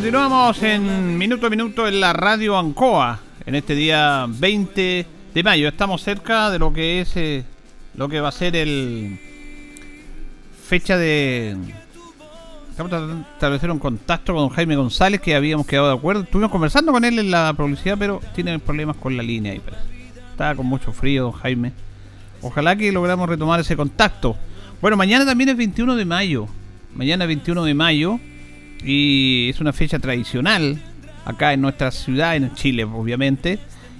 Continuamos en minuto a minuto en la radio Ancoa, en este día 20 de mayo. Estamos cerca de lo que es eh, lo que va a ser el fecha de estamos tratando de establecer un contacto con Jaime González que habíamos quedado de acuerdo. Estuvimos conversando con él en la publicidad, pero tiene problemas con la línea ahí. Está con mucho frío don Jaime. Ojalá que logramos retomar ese contacto. Bueno, mañana también es 21 de mayo. Mañana es 21 de mayo y es una fecha tradicional acá en nuestra ciudad, en Chile, obviamente.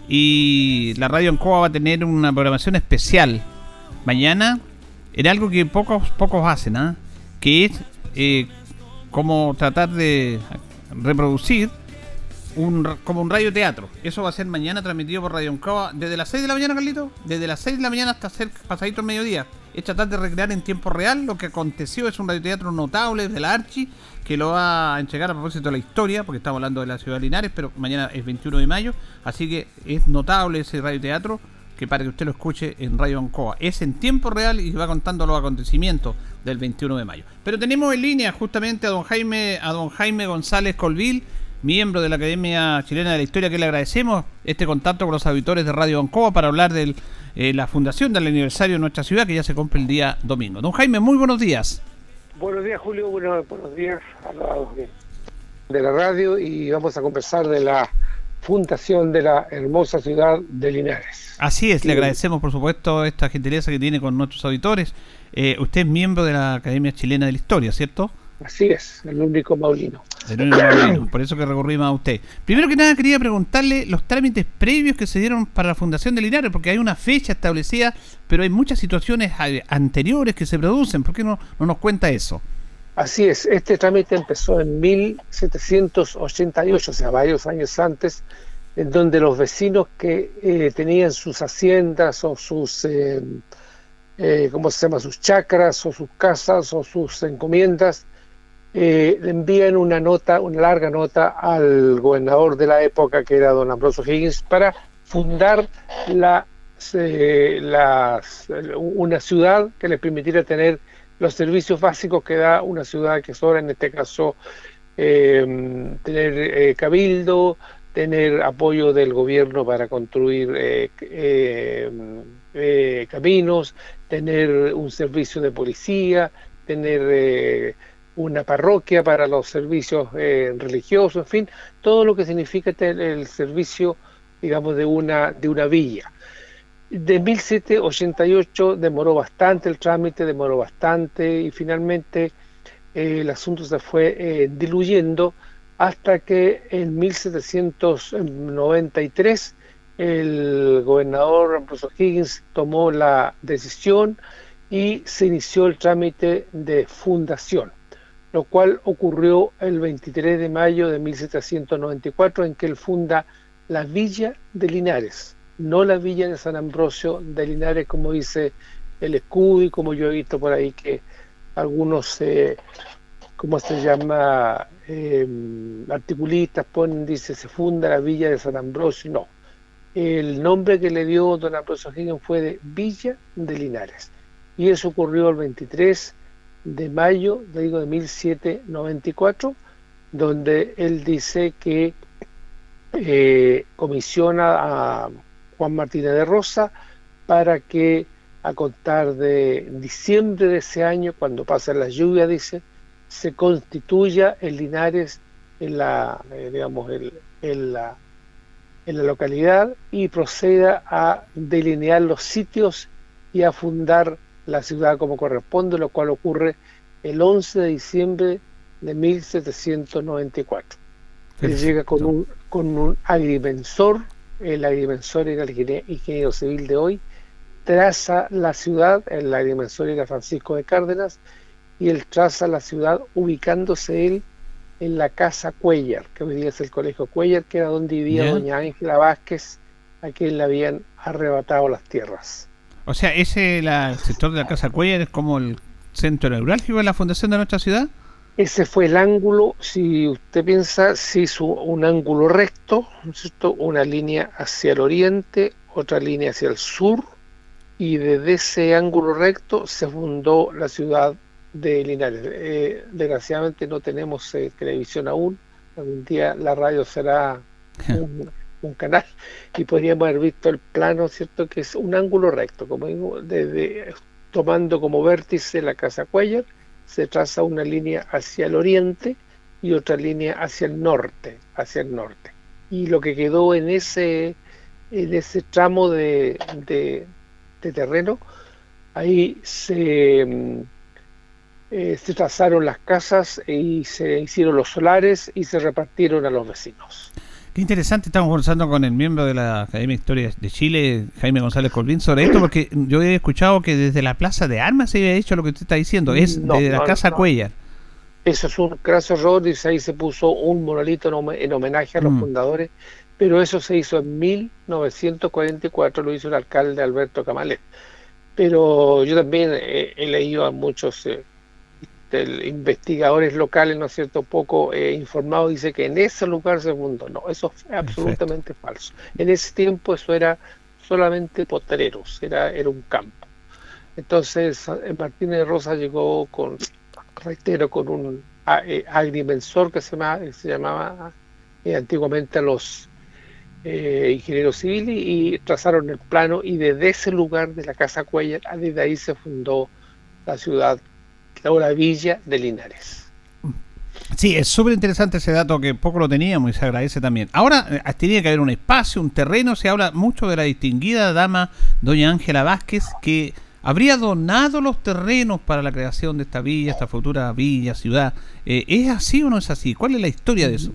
Y la Radio Ancoa va a tener una programación especial mañana en algo que pocos pocos hacen, ¿ah? que es eh, como tratar de reproducir un, como un radio teatro. Eso va a ser mañana transmitido por Radio Ancoa desde las 6 de la mañana, Carlito. Desde las 6 de la mañana hasta cerca, pasadito el mediodía. Es tratar de recrear en tiempo real lo que aconteció. Es un radioteatro notable de la Archi que lo va a entregar a propósito de la historia, porque estamos hablando de la ciudad de Linares, pero mañana es 21 de mayo. Así que es notable ese radioteatro que para que usted lo escuche en Radio Ancoa. Es en tiempo real y va contando los acontecimientos del 21 de mayo. Pero tenemos en línea justamente a don Jaime, a don Jaime González Colvil, miembro de la Academia Chilena de la Historia, que le agradecemos este contacto con los auditores de Radio Ancoa para hablar de la fundación del aniversario de nuestra ciudad, que ya se cumple el día domingo. Don Jaime, muy buenos días. Buenos días, Julio. Bueno, buenos días a los de, la radio y vamos a conversar de la fundación de la hermosa ciudad de Linares. Así es, le agradecemos por supuesto esta gentileza que tiene con nuestros auditores. Eh, usted es miembro de la Academia Chilena de la Historia, ¿cierto? Así es, el único maulino. Del Unión Maulino, por eso que recurrimos a usted. Primero que nada quería preguntarle los trámites previos que se dieron para la Fundación de Linares, porque hay una fecha establecida, pero hay muchas situaciones eh, anteriores que se producen. ¿Por qué no, no nos cuenta eso? Así es, este trámite empezó en 1788, o sea, varios años antes, en donde los vecinos que eh, tenían sus haciendas o sus, eh, eh, ¿cómo se llama?, sus chacras o sus casas o sus encomiendas, eh, le envían una nota, una larga nota al gobernador de la época, que era don Ambrosio Higgins, para fundar la, eh, las- una ciudad que le permitiera tener los servicios básicos que da una ciudad que sobra, en este caso, eh, tener eh, cabildo, tener apoyo del gobierno para construir eh, caminos, tener un servicio de policía, tener una parroquia para los servicios eh, religiosos, en fin, todo lo que significa tener el servicio, digamos, de una, de una villa. De 1788 demoró bastante el trámite, demoró bastante y finalmente eh, el asunto se fue eh, diluyendo hasta que en 1793 el gobernador Ambrosio Higgins tomó la decisión y se inició el trámite de fundación, lo cual ocurrió el 23 de mayo de 1794 en que él funda la Villa de Linares, no la Villa de San Ambrosio de Linares como dice el escudo y como yo he visto por ahí que algunos, eh, ¿cómo se llama? Eh, articulistas ponen, dice, se funda la Villa de San Ambrosio, no. El nombre que le dio don Ambrosio Higgins fue de Villa de Linares. Y eso ocurrió el 23 de mayo, de 1794, donde él dice que eh, comisiona a Juan Martínez de Rosa para que a contar de diciembre de ese año, cuando pasen las lluvias, dice, se constituya el Linares en la, eh, digamos, en la, en la localidad y proceda a delinear los sitios y a fundar la ciudad como corresponde, lo cual ocurre el 11 de diciembre de 1794. Él llega con un, con un agrimensor, el agrimensor era el ingenie- ingeniero civil de hoy, traza la ciudad, el agrimensor era Francisco de Cárdenas, y él traza la ciudad ubicándose él en la casa Cuellar, que hoy día es el colegio Cuellar, que era donde vivía doña Ángela Vázquez, a quien le habían arrebatado las tierras. O sea, ese la, el sector de la Casa Cuellar es como el centro neurálgico de la fundación de nuestra ciudad. Ese fue el ángulo, si usted piensa, se hizo un ángulo recto, una línea hacia el oriente, otra línea hacia el sur, y desde ese ángulo recto se fundó la ciudad de Linares. Eh, desgraciadamente no tenemos eh, televisión aún, algún día la radio será un, un canal y podríamos haber visto el plano, ¿cierto? Que es un ángulo recto, como desde tomando como vértice la casa Cuellar, se traza una línea hacia el oriente y otra línea hacia el norte, hacia el norte. Y lo que quedó en ese en ese tramo de, de- de terreno, ahí se, mm, eh, se trazaron las casas y se hicieron los solares y se repartieron a los vecinos. Qué interesante, estamos conversando con el miembro de la Academia de Historia de Chile, Jaime González Colvín, sobre esto, porque yo he escuchado que desde la Plaza de Armas se había dicho lo que usted está diciendo, es No, de la Casa no. Cuellar. Eso es un graso error y ahí se puso un monolito en, home- en homenaje a los Mm. fundadores, pero eso se hizo en 1944, lo hizo el alcalde Alberto Camalet. Pero yo también eh, he leído a muchos eh, del- investigadores locales, ¿no es cierto?, poco eh, informados, dice que en ese lugar se fundó. No, eso es absolutamente falso. En ese tiempo eso era solamente potreros, era, era un campo. Entonces eh, Martínez de Rosa llegó con, reitero, con un eh, agrimensor que se llamaba, se llamaba eh, antiguamente los eh, ingenieros civiles y trazaron el plano y desde ese lugar de la Casa Cuellar, ah, desde ahí se fundó la ciudad, o la villa de Linares. Sí, es súper interesante ese dato que poco lo teníamos y se agradece también. Ahora eh, tenía que haber un espacio, un terreno, se habla mucho de la distinguida dama doña Ángela Vázquez que habría donado los terrenos para la creación de esta villa, esta futura villa, ciudad. Eh, ¿Es así o no es así? ¿Cuál es la historia de eso?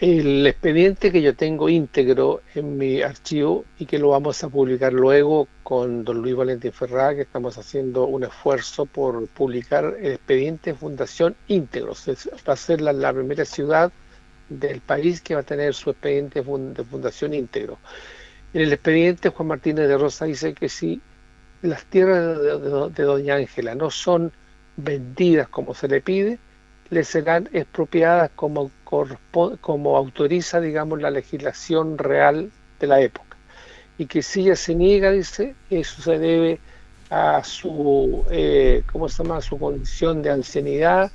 El expediente que yo tengo íntegro en mi archivo y que lo vamos a publicar luego con don Luis Valentín Ferrá, que estamos haciendo un esfuerzo por publicar el expediente fundación íntegro. Va a ser la, primera ciudad del país que va a tener su expediente de fundación íntegro. En el expediente Juan Martínez de Rosa dice que si las tierras de, de- de doña Ángela no son vendidas como se le pide, le serán expropiadas como, como autoriza, digamos, la legislación real de la época. Y que si ella se niega, dice, eso se debe a su, eh, ¿cómo se llama?, a su condición de ancianidad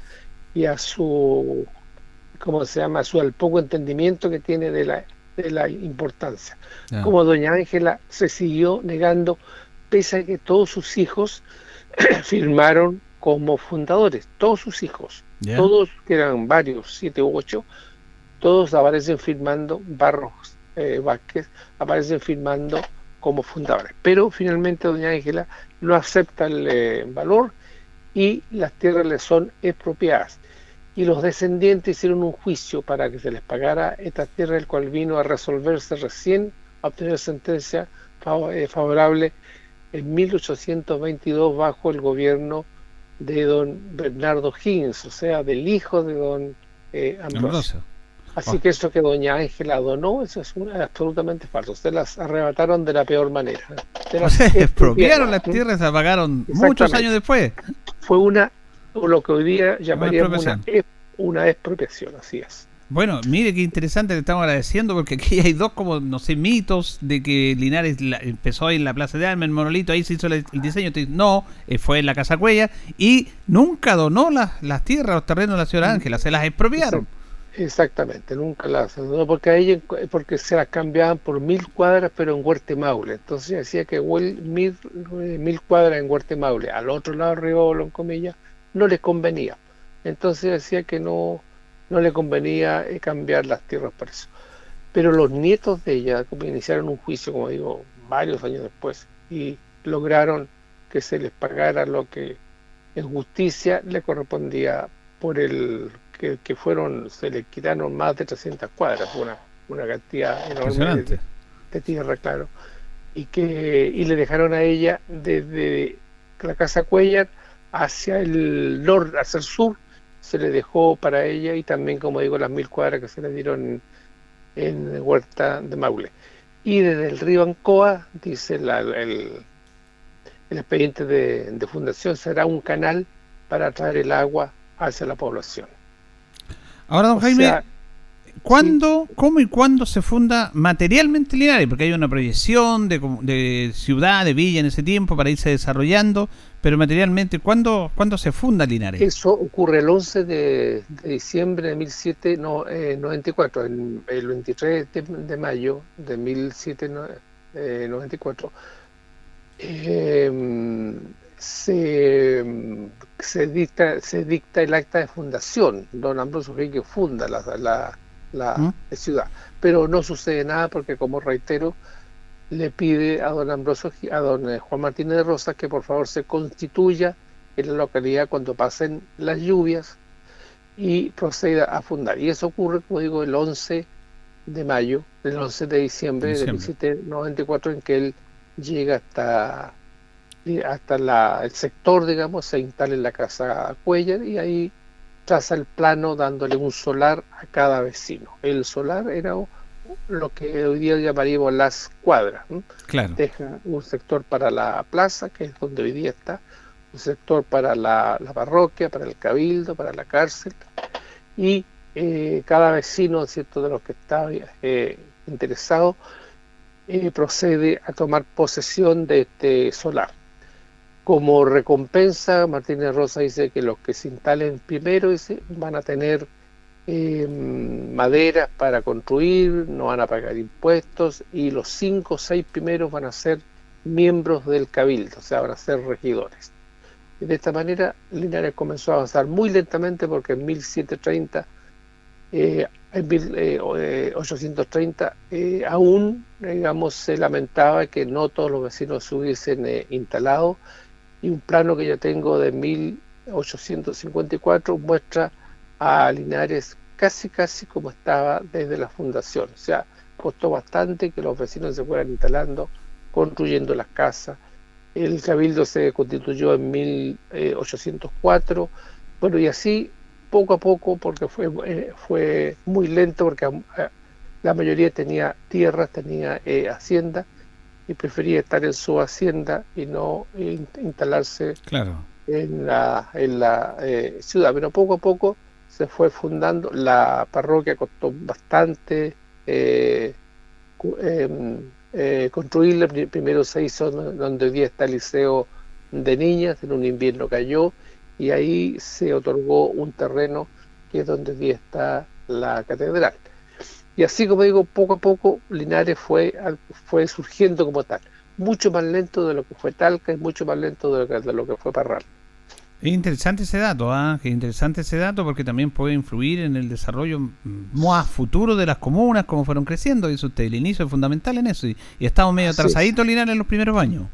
y a su, ¿cómo se llama?, a su, al poco entendimiento que tiene de la, de la importancia. Como doña Ángela se siguió negando, pese a que todos sus hijos firmaron como fundadores, todos sus hijos, todos, que eran varios, siete u ocho, todos aparecen firmando, Barros eh, Vázquez, aparecen firmando como fundadores. Pero finalmente doña Ángela no acepta el eh, valor y las tierras le son expropiadas. Y los descendientes hicieron un juicio para que se les pagara esta tierra, el cual vino a resolverse recién, a obtener sentencia eh, favorable en 1822 bajo el gobierno de don Bernardo Higgins, o sea, del hijo de don eh, Ambrosio. Así ah. que eso que doña Ángela donó, eso es absolutamente falso. Se las arrebataron de la peor manera. Se las expropiaron las tierras, se apagaron muchos años después. Fue una, lo que hoy día llamaríamos una, una expropiación, así es. Bueno, mire qué interesante, le estamos agradeciendo porque aquí hay dos como, no sé, mitos de que Linares empezó ahí en la Plaza de Armas, en Monolito, ahí se hizo el, diseño. No, eh, fue en la Casa Cuella y nunca donó las, tierras, los terrenos de la ciudad Ángela, se las expropiaron. Exactamente, nunca las donó porque ahí porque se las cambiaban por mil cuadras pero en Huertemaule. Entonces decía que mil, mil cuadras en Huertemaule, al otro lado Río en comillas, no les convenía. Entonces decía que no no le convenía eh, cambiar las tierras para eso. Pero los nietos de ella iniciaron un juicio, como digo, varios años después, y lograron que se les pagara lo que en justicia le correspondía por el que, fueron, se le quitaron más de 300 cuadras, una, una cantidad enorme de, tierra, claro, y que y le dejaron a ella desde la casa Cuellar hacia el norte, hacia el sur, se le dejó para ella y también, como digo, las mil cuadras que se le dieron en, Huerta de Maule. Y desde el río Ancoa, dice el, el, expediente de, fundación, será un canal para traer el agua hacia la población. Ahora, don Jaime, ¿cuándo, cómo y cuándo se funda materialmente Linares? Porque hay una proyección de, de ciudad, de villa en ese tiempo para irse desarrollando, pero materialmente, ¿cuándo, ¿cuándo se funda Linares? Eso ocurre el 11 de, diciembre de 1794, eh, el 23 de, mayo de 1794. Eh, em, se, se, dicta, se dicta el acta de fundación. Don Ambrosio que funda la, la, la ¿Mm? ciudad. Pero no sucede nada porque, como reitero, le pide a don Ambrosio, a don eh, Juan Martínez de Rosas que por favor se constituya en la localidad cuando pasen las lluvias y proceda a fundar. Y eso ocurre, como digo, el 11 de mayo, el 11 de diciembre, de 1794, en que él llega hasta hasta la, el sector, digamos, se instala en la casa Cuellar y ahí traza el plano dándole un solar a cada vecino. El solar era lo que hoy día llamaríamos las cuadras. Deja un sector para la plaza, que es donde hoy día está, un sector para la, parroquia, para el cabildo, para la cárcel, y eh, cada vecino, ¿cierto?, de los que está eh, interesado, eh, procede a tomar posesión de este solar. Como recompensa, Martínez Rosa dice que los que se instalen primero dice, van a tener eh, madera para construir, no van a pagar impuestos y los cinco o seis primeros van a ser miembros del cabildo, o sea, van a ser regidores. Y de esta manera Linares comenzó a avanzar muy lentamente porque en 1730, eh, en 1830, eh, eh, aún digamos, se lamentaba que no todos los vecinos se hubiesen instalado y un plano que yo tengo de 1854 muestra a Linares casi casi como estaba desde la fundación. O sea, costó bastante que los vecinos se fueran instalando, construyendo las casas. El cabildo se constituyó en 1804. Bueno, y así poco a poco, porque fue, eh, fue muy lento, porque eh, la mayoría tenía tierras, tenía eh, hacienda, y prefería estar en su hacienda y no instalarse claro. en la, en la ciudad. Pero poco a poco se fue fundando. La parroquia costó bastante eh, em, eh, construirla. Pri- Primero se hizo do- donde hoy día está el liceo de niñas, en un invierno cayó y ahí se otorgó un terreno que es donde hoy día está la catedral. Y así como digo, poco a poco Linares fue, fue surgiendo como tal. Mucho más lento de lo que fue Talca y mucho más lento de lo que, de lo que fue Parral. Es interesante ese dato. Es interesante ese dato porque también puede influir en el desarrollo mm, más futuro de las comunas, como fueron creciendo. Dice usted, el inicio es fundamental en eso. Y, y estamos medio atrasaditos, Linares, en los primeros años.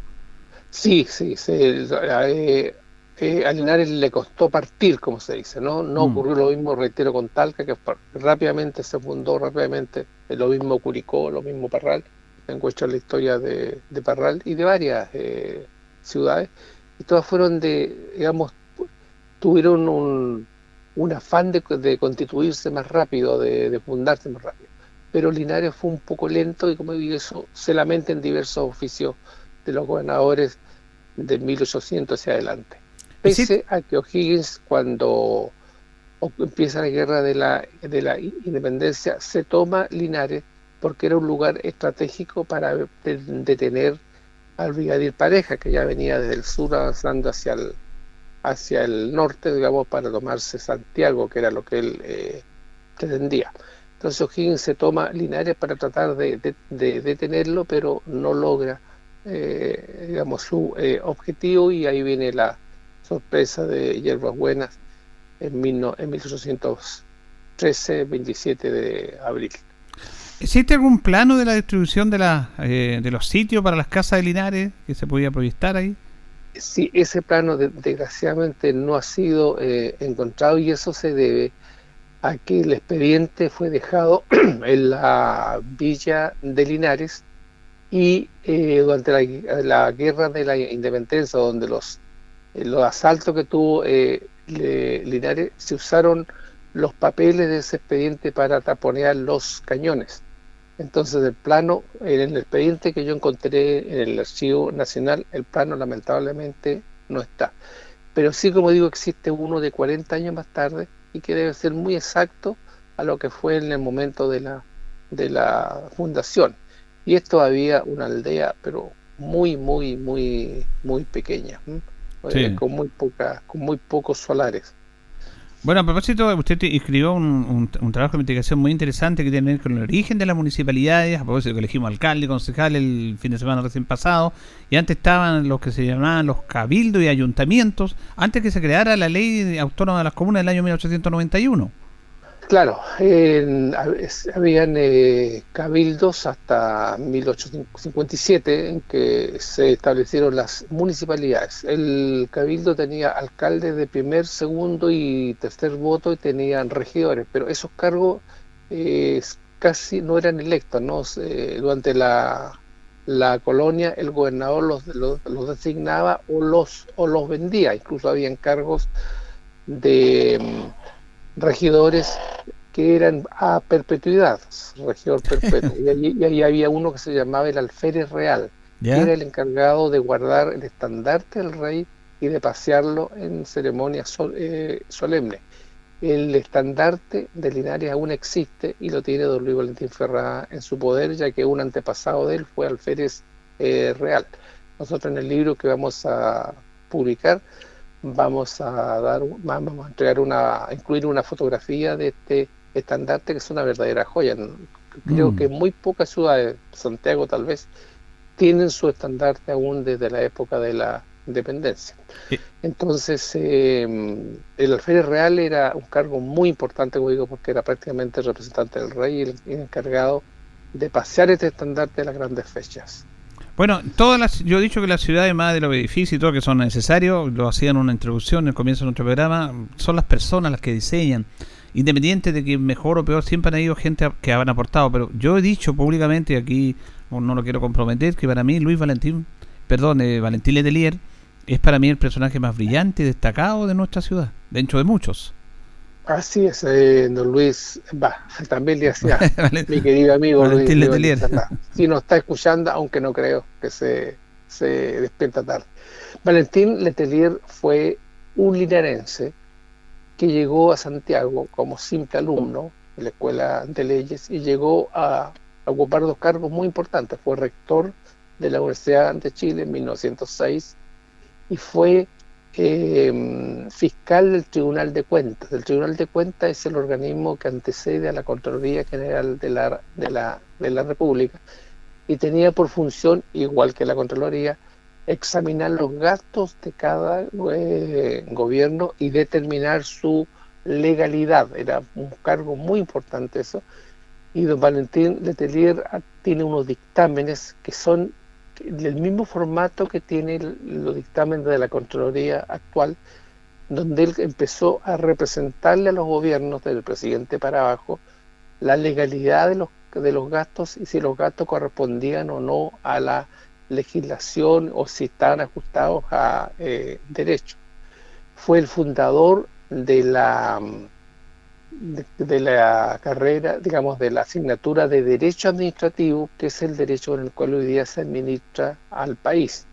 Sí, sí, sí. eh, eh, a Linares le costó partir, como se dice, ¿no? No Mm. ocurrió lo mismo, reitero, con Talca, que rápidamente se fundó, rápidamente, eh, lo mismo Curicó, lo mismo Parral, encuentra la historia de, de Parral y de varias eh, ciudades, y todas fueron de, digamos, tuvieron un, un afán de, de constituirse más rápido, de, de fundarse más rápido. Pero Linares fue un poco lento y como digo, eso se lamenta en diversos oficios de los gobernadores de 1800 hacia adelante. Pese a que O'Higgins cuando empieza la guerra de la, de la independencia se toma Linares porque era un lugar estratégico para de- detener al brigadier Pareja que ya venía desde el sur avanzando hacia el, hacia el norte, digamos, para tomarse Santiago, que era lo que él eh, pretendía. Entonces O'Higgins se toma Linares para tratar de, de- de detenerlo, pero no logra, eh, digamos, su eh, objetivo y ahí viene la sorpresa de Hierbas Buenas en, mil en 1813, 27 de abril. ¿Existe algún plano de la distribución de, la, eh, de los sitios para las casas de Linares que se podía proyectar ahí? Sí, ese plano de- desgraciadamente no ha sido eh, encontrado y eso se debe a que el expediente fue dejado en la villa de Linares y eh, durante la, guerra de la independencia, donde los, eh, los asaltos que tuvo eh, Linares, se usaron los papeles de ese expediente para taponear los cañones. Entonces el plano, en el expediente que yo encontré en el Archivo Nacional, el plano lamentablemente no está. Pero sí, como digo, existe uno de 40 años más tarde y que debe ser muy exacto a lo que fue en el momento de la, de la fundación. Y es todavía una aldea, pero muy, muy, muy, muy pequeña. Eh, con muy poca, con muy pocos solares. Bueno, a propósito, usted te- escribió un, un- trabajo de investigación muy interesante que tiene que ver con el origen de las municipalidades, a propósito que elegimos alcalde, concejal el fin de semana recién pasado, y antes estaban los que se llamaban los cabildos y ayuntamientos, antes que se creara la ley autónoma de las comunas del año 1891. Claro, habían eh, cabildos hasta 1857 en que se establecieron las municipalidades. El cabildo tenía alcaldes de primer, segundo y tercer voto y tenían regidores, pero esos cargos eh, casi no eran electos, ¿no? Durante la, colonia el gobernador los, los, designaba o los, o los vendía, incluso habían cargos de regidores que eran a perpetuidad, regidor perpetuo. y, ahí había uno que se llamaba el alférez real, ¿Ya? que era el encargado de guardar el estandarte del rey y de pasearlo en ceremonias eh, solemnes. El estandarte de Linares aún existe y lo tiene don Luis Valentín Ferrá en su poder, ya que un antepasado de él fue alférez eh, real. Nosotros en el libro que vamos a publicar vamos a dar vamos a entregar una a incluir una fotografía de este estandarte que es una verdadera joya. Creo Mm. que muy pocas ciudades Santiago tal vez tienen su estandarte aún desde la época de la independencia. Entonces eh, el alférez real era un cargo muy importante como digo porque era prácticamente el representante del rey y el, el encargado de pasear este estandarte de las grandes fechas Bueno, todas las, yo he dicho que las ciudades más de los edificios y todo que son necesarios, lo hacían en una introducción en el comienzo de nuestro programa, son las personas las que diseñan. Independiente de que mejor o peor, siempre han ido gente que han aportado, pero yo he dicho públicamente, y aquí no lo quiero comprometer, que para mí Luis Valentín, perdón, eh, Valentín Letelier, es para mí el personaje más brillante y destacado de nuestra ciudad, dentro de muchos. Así es, eh, don Luis, va, también le hacía mi querido amigo Valentín Luis Letelier. Si nos está escuchando, aunque no creo que se, se despierta tarde. Valentín Letelier fue un linarense que llegó a Santiago como simple alumno de la Escuela de Leyes y llegó a, a ocupar dos cargos muy importantes. Fue rector de la Universidad de Chile en 1906 y fue eh, fiscal del Tribunal de Cuentas. El Tribunal de Cuentas es el organismo que antecede a la Contraloría General de la, de la, de la República y tenía por función, igual que la Contraloría, examinar los gastos de cada eh, gobierno y determinar su legalidad. Era un cargo muy importante eso. Y don Valentín Letelier tiene unos dictámenes que son del mismo formato que tiene los dictámenes de la Contraloría actual, donde él empezó a representarle a los gobiernos del presidente para abajo la legalidad de los, de los gastos y si los gastos correspondían o no a la legislación o si estaban ajustados a eh, derecho. Fue el fundador de la de, la carrera, digamos, de la asignatura de Derecho Administrativo, que es el derecho en el cual hoy día se administra al país.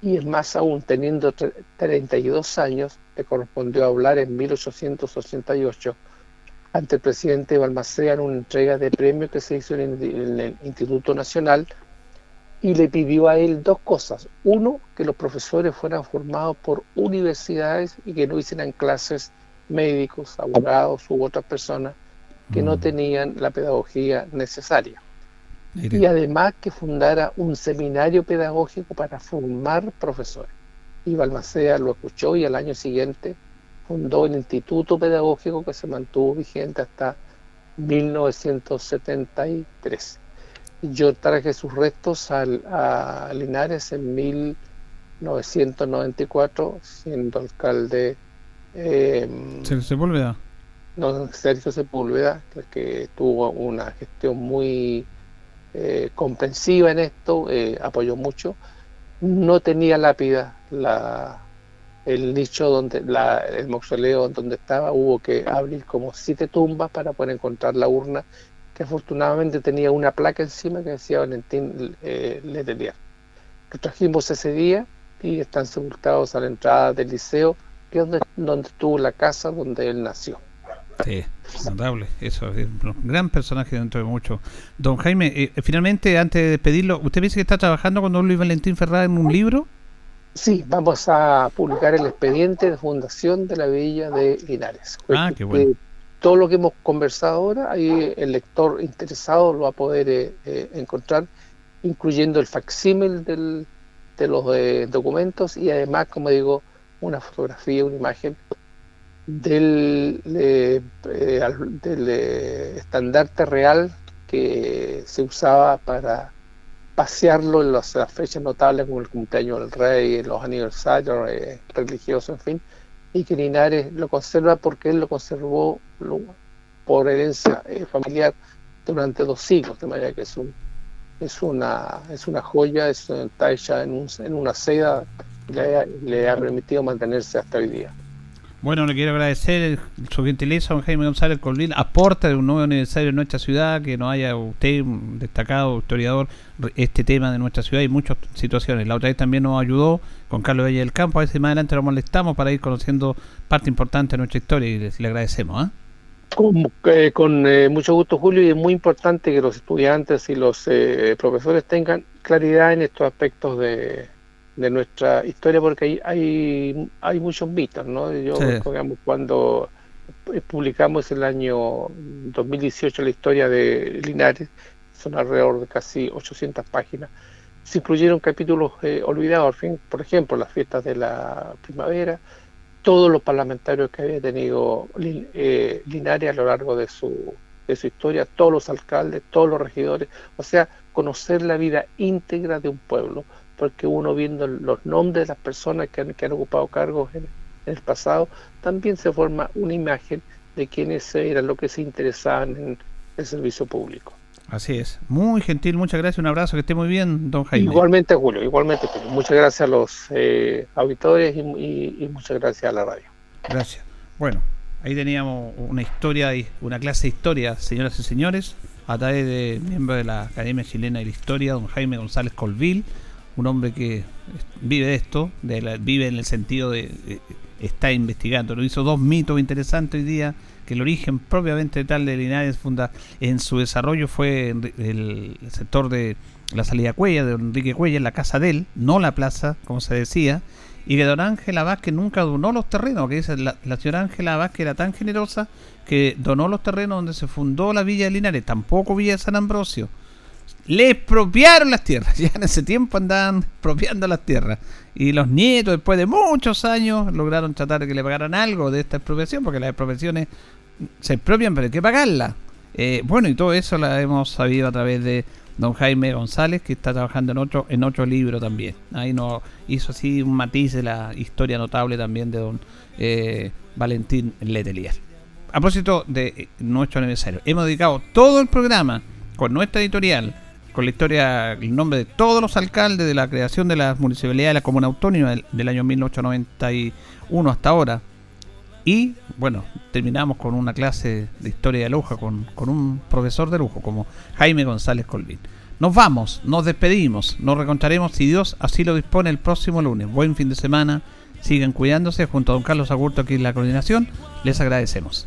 Y es más aún, teniendo 32 años, le correspondió hablar en 1888 ante el presidente Balmaceda en una entrega de premio que se hizo en el Instituto Nacional y le pidió a él dos cosas. Uno, que los profesores fueran formados por universidades y que no hicieran clases médicos, abogados u otras personas que no mm. tenían la pedagogía necesaria. Y además que fundara un seminario pedagógico para formar profesores. Y Balmaceda lo escuchó y al año siguiente fundó el Instituto Pedagógico que se mantuvo vigente hasta 1973. Yo traje sus restos a Linares en 1994, siendo alcalde eh, Sepúlveda. No, Sergio Sepúlveda, que tuvo una gestión muy eh, comprensiva en esto, eh, apoyó mucho. No tenía lápida la, el nicho donde la, el mausoleo donde estaba, hubo que abrir como siete tumbas para poder encontrar la urna, que afortunadamente tenía una placa encima que decía Valentín eh, Letelier. Lo trajimos ese día y están sepultados a la entrada del liceo que es donde, estuvo la casa donde él nació. Sí, notable, eso, es un gran personaje dentro de mucho. Don Jaime, eh, finalmente, antes de despedirlo, ¿usted dice que está trabajando con don Luis Valentín Ferrada en un libro? Sí, vamos a publicar el expediente de fundación de la Villa de Linares. Ah, qué bueno. todo lo que hemos conversado ahora, ahí el lector interesado lo va a poder eh, eh, encontrar, incluyendo el facsímil de los documentos y además, como digo, una fotografía, una imagen del, eh, del eh, estandarte real que se usaba para pasearlo en las, fechas notables como el cumpleaños del rey, los aniversarios eh, religiosos, en fin, y que Linares lo conserva porque él lo conservó por herencia familiar durante dos siglos, de manera que es un es una es una joya, está hecha en, un, en una seda le, ha permitido mantenerse hasta hoy día. Bueno, le quiero agradecer su gentileza, don Jaime González Colvin. Aporta de un nuevo aniversario en nuestra ciudad, que nos haya usted, un destacado historiador, este tema de nuestra ciudad y muchas situaciones. La otra vez también nos ayudó con Carlos Valle del Campo. A veces más adelante lo molestamos para ir conociendo parte importante de nuestra historia y le, agradecemos. ¿ah? Con, eh, con eh, mucho gusto, Julio, y es muy importante que los estudiantes y los eh, profesores tengan claridad en estos aspectos de, de nuestra historia porque hay, hay, hay muchos mitos, ¿no? Yo, digamos, cuando publicamos el año 2018 la historia de Linares, son alrededor de casi 800 páginas, se incluyeron capítulos eh, olvidados, por ejemplo, las fiestas de la primavera, todos los parlamentarios que había tenido eh, Linares a lo largo de su, de su historia, todos los alcaldes, todos los regidores, o sea, conocer la vida íntegra de un pueblo porque uno viendo los nombres de las personas que han, que han ocupado cargos en, el pasado, también se forma una imagen de quiénes eran los que se interesaban en el servicio público. Así es. Muy gentil, muchas gracias. Un abrazo, que esté muy bien, don Jaime. Igualmente, Julio, igualmente. Muchas gracias a los eh, auditores y, muchas gracias a la radio. Gracias. Bueno, ahí teníamos una historia, una clase de historia, señoras y señores, a través de miembro de la Academia Chilena de la Historia, don Jaime González Colville un hombre que vive de esto, vive en el sentido de, está investigando. Lo hizo dos mitos interesantes hoy día, que el origen propiamente tal de Linares funda, en su desarrollo fue el, sector de la salida Cuella, de Enrique Cuella, en la casa de él, no la plaza, como se decía, y que don Ángela Vázquez nunca donó los terrenos, que dice la, la señora Ángela Vázquez era tan generosa que donó los terrenos donde se fundó la Villa de Linares, tampoco Villa de San Ambrosio. Le expropiaron las tierras, ya en ese tiempo andaban expropiando las tierras. Y los nietos, después de muchos años, lograron tratar de que le pagaran algo de esta expropiación, porque las expropiaciones se expropian, pero hay que pagarlas. Eh, bueno, y todo eso la hemos sabido a través de don Jaime González, que está trabajando en otro, en otro libro también. Ahí nos hizo así un matiz de la historia notable también de don eh, Valentín Letelier. A propósito de nuestro aniversario, hemos dedicado todo el programa con nuestra editorial, con la historia, el nombre de todos los alcaldes de la creación de la municipalidad de la Comuna Autónoma del, del año 1891 hasta ahora. Y bueno, terminamos con una clase de historia de lujo, con, con un profesor de lujo como Jaime González Colvín. Nos vamos, nos despedimos, nos reencontraremos si Dios así lo dispone el próximo lunes. Buen fin de semana, sigan cuidándose. Junto a don Carlos Agurto aquí en la coordinación, les agradecemos.